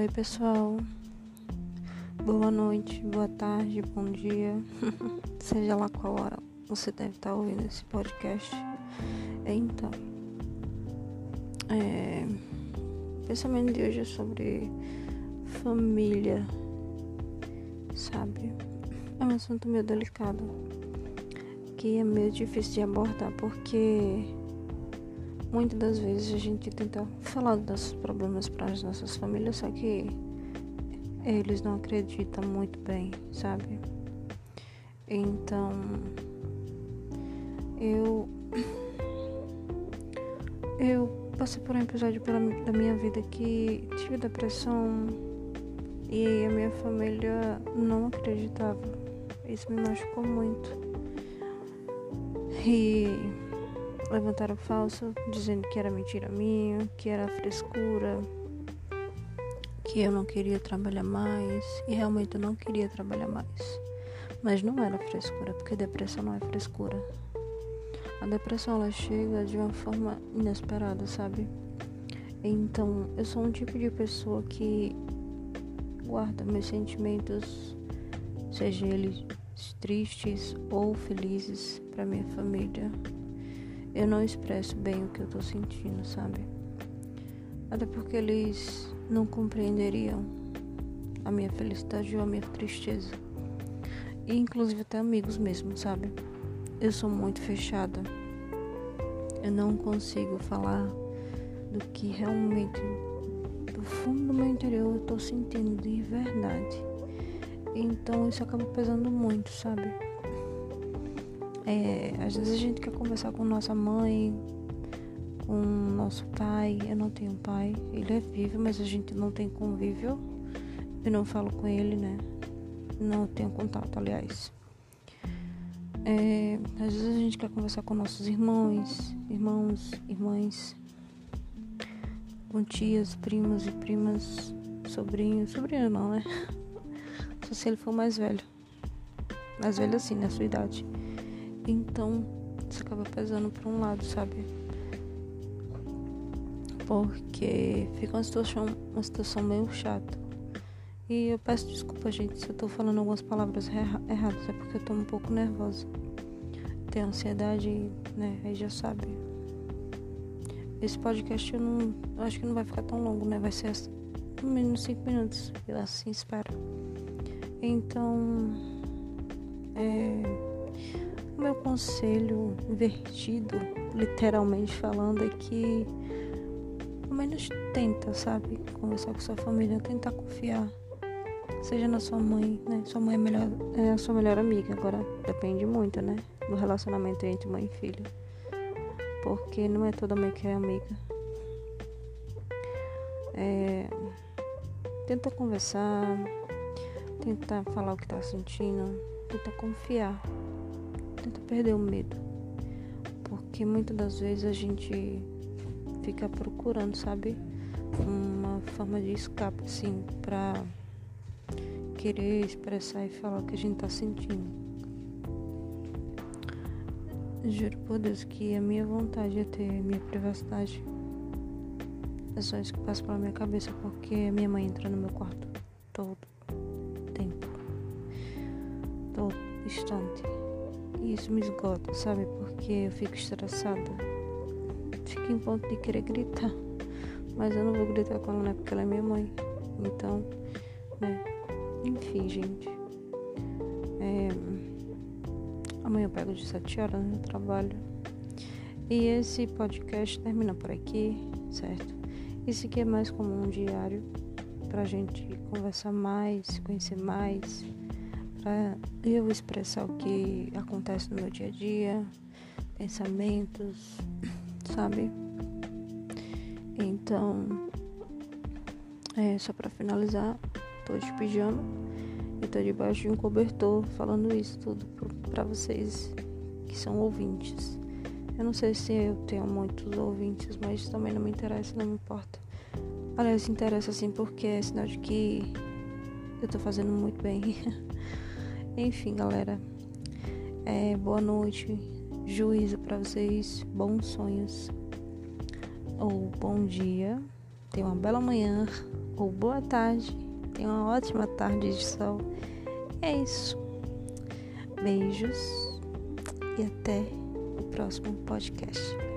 oi pessoal, boa noite, boa tarde, bom dia, seja lá qual hora você deve estar ouvindo esse podcast. Então, é, o pensamento de hoje é sobre família, sabe? É um assunto meio delicado, que é meio difícil de abordar porque Muitas das vezes a gente tenta falar dos nossos problemas para as nossas famílias, só que eles não acreditam muito bem, sabe? Então, eu eu passei por um episódio pela, da minha vida que tive depressão e a minha família não acreditava. Isso me machucou muito. E levantaram falso, dizendo que era mentira minha, que era frescura, que eu não queria trabalhar mais. E realmente eu não queria trabalhar mais. Mas não era frescura, porque depressão não é frescura. A depressão ela chega de uma forma inesperada, sabe? Então, eu sou um tipo de pessoa que guarda meus sentimentos, seja eles tristes ou felizes, para minha família eu não expresso bem o que eu tô sentindo, sabe? Até porque eles não compreenderiam a minha felicidade ou a minha tristeza. E inclusive até amigos mesmo, sabe? Eu sou muito fechada. Eu não consigo falar do que realmente do fundo do meu interior eu tô sentindo de verdade. Então isso acaba pesando muito, sabe? É, às vezes a gente quer conversar com nossa mãe, com nosso pai. Eu não tenho pai, ele é vivo, mas a gente não tem convívio. Eu não falo com ele, né? Não tenho contato, aliás. É, às vezes a gente quer conversar com nossos irmãos, irmãos, irmãs, com tias, primos e primas, sobrinhos, sobrinho não, né? Só se ele for mais velho. Mais velho assim, na sua idade. Então, isso acaba pesando por um lado, sabe? Porque fica uma situação, uma situação meio chata. E eu peço desculpa, gente, se eu tô falando algumas palavras erradas, é porque eu tô um pouco nervosa. Tenho ansiedade, né? Aí já sabe. Esse podcast eu não. Eu acho que não vai ficar tão longo, né? Vai ser no mínimo 5 minutos. Eu assim espero. Então. É o meu conselho invertido, literalmente falando, é que ao menos tenta, sabe? Conversar com sua família, tentar confiar. Seja na sua mãe, né? Sua mãe é, melhor, é a sua melhor amiga. Agora depende muito, né? Do relacionamento entre mãe e filho. Porque não é toda mãe que é amiga. É, tenta conversar, tenta falar o que tá sentindo, tenta confiar tenta perder o medo. Porque muitas das vezes a gente fica procurando, sabe? Uma forma de escape, assim, pra querer expressar e falar o que a gente tá sentindo. Juro por Deus que a minha vontade é ter minha privacidade. É só isso que passa pela minha cabeça, porque a minha mãe entra no meu quarto todo tempo. Todo instante. E isso me esgota, sabe? Porque eu fico estressada. Fico em ponto de querer gritar. Mas eu não vou gritar com ela, né? Porque ela é minha mãe. Então, né? Enfim, gente. É... Amanhã eu pego de 7 horas no trabalho. E esse podcast termina por aqui, certo? Isso aqui é mais como um diário pra gente conversar mais, conhecer mais para eu expressar o que acontece no meu dia a dia, pensamentos, sabe? Então, é só para finalizar, tô de pijama e tô debaixo de um cobertor falando isso tudo para vocês que são ouvintes. Eu não sei se eu tenho muitos ouvintes, mas também não me interessa, não me importa. Aliás, interessa sim porque é sinal de que eu tô fazendo muito bem. Enfim, galera. É, boa noite, juízo para vocês, bons sonhos ou bom dia, tenha uma bela manhã ou boa tarde, tenha uma ótima tarde de sol. É isso. Beijos e até o próximo podcast.